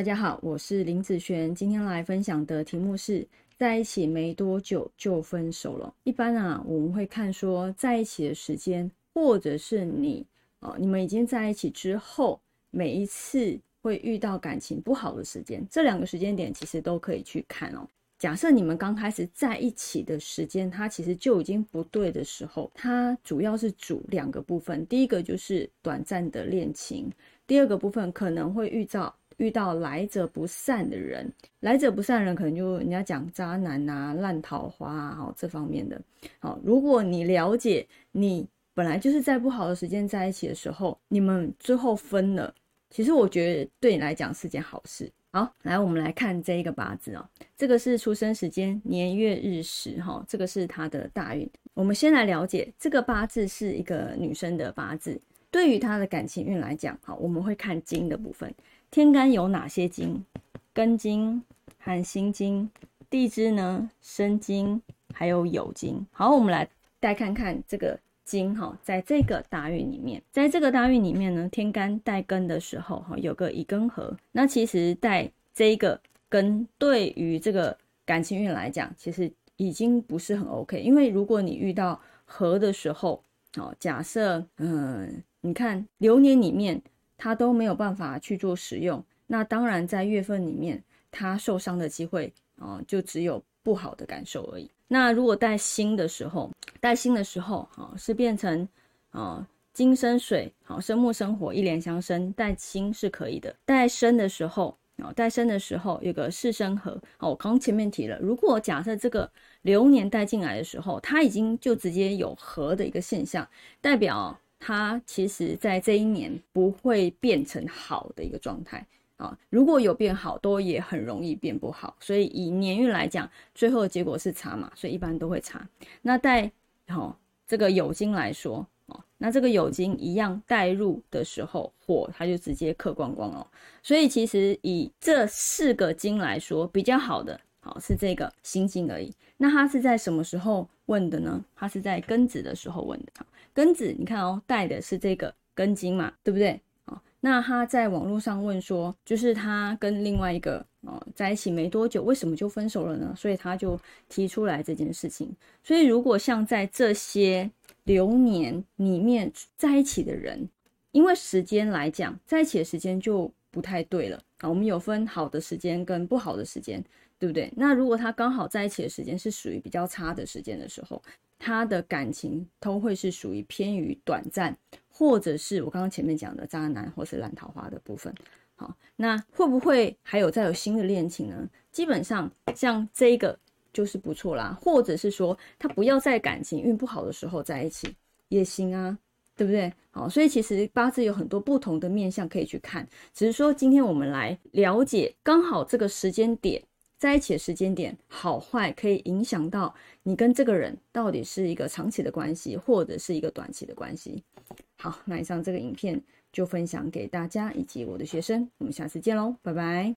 大家好，我是林子璇，今天来分享的题目是在一起没多久就分手了。一般啊，我们会看说在一起的时间，或者是你哦，你们已经在一起之后，每一次会遇到感情不好的时间，这两个时间点其实都可以去看哦。假设你们刚开始在一起的时间，它其实就已经不对的时候，它主要是主两个部分，第一个就是短暂的恋情，第二个部分可能会遇到。遇到来者不善的人，来者不善的人可能就人家讲渣男啊、烂桃花啊，好这方面的。好，如果你了解，你本来就是在不好的时间在一起的时候，你们最后分了，其实我觉得对你来讲是件好事。好，来我们来看这一个八字哦，这个是出生时间年月日时哈，这个是他的大运。我们先来了解这个八字是一个女生的八字，对于她的感情运来讲，好，我们会看金的部分。天干有哪些金？根金、和心金、地支呢？生金，还有酉金。好，我们来再看看这个金哈，在这个大运里面，在这个大运里面呢，天干带根的时候哈，有个乙庚合。那其实带这个根，对于这个感情运来讲，其实已经不是很 OK。因为如果你遇到合的时候，哦，假设嗯，你看流年里面。他都没有办法去做使用，那当然在月份里面，他受伤的机会啊，就只有不好的感受而已。那如果带心的时候，带心的时候，哈，是变成啊金生水，好生木生火，一连相生，带心是可以的。带生的时候，啊带生的时候有个四生合，哦，我刚前面提了，如果假设这个流年带进来的时候，它已经就直接有合的一个现象，代表。它其实，在这一年不会变成好的一个状态啊。如果有变好，都也很容易变不好。所以以年运来讲，最后的结果是差嘛，所以一般都会差。那带哦这个酉金来说哦，那这个酉金一样带入的时候，火它就直接克光光哦。所以其实以这四个金来说，比较好的好是这个辛金而已。那它是在什么时候问的呢？它是在庚子的时候问的。根子，你看哦，带的是这个根金嘛，对不对？哦，那他在网络上问说，就是他跟另外一个哦在一起没多久，为什么就分手了呢？所以他就提出来这件事情。所以如果像在这些流年里面在一起的人，因为时间来讲，在一起的时间就不太对了啊。我们有分好的时间跟不好的时间，对不对？那如果他刚好在一起的时间是属于比较差的时间的时候。他的感情都会是属于偏于短暂，或者是我刚刚前面讲的渣男或是烂桃花的部分。好，那会不会还有再有新的恋情呢？基本上像这个就是不错啦，或者是说他不要在感情运不好的时候在一起也行啊，对不对？好，所以其实八字有很多不同的面相可以去看，只是说今天我们来了解刚好这个时间点。在一起的时间点好坏，可以影响到你跟这个人到底是一个长期的关系，或者是一个短期的关系。好，那以上这个影片就分享给大家以及我的学生，我们下次见喽，拜拜。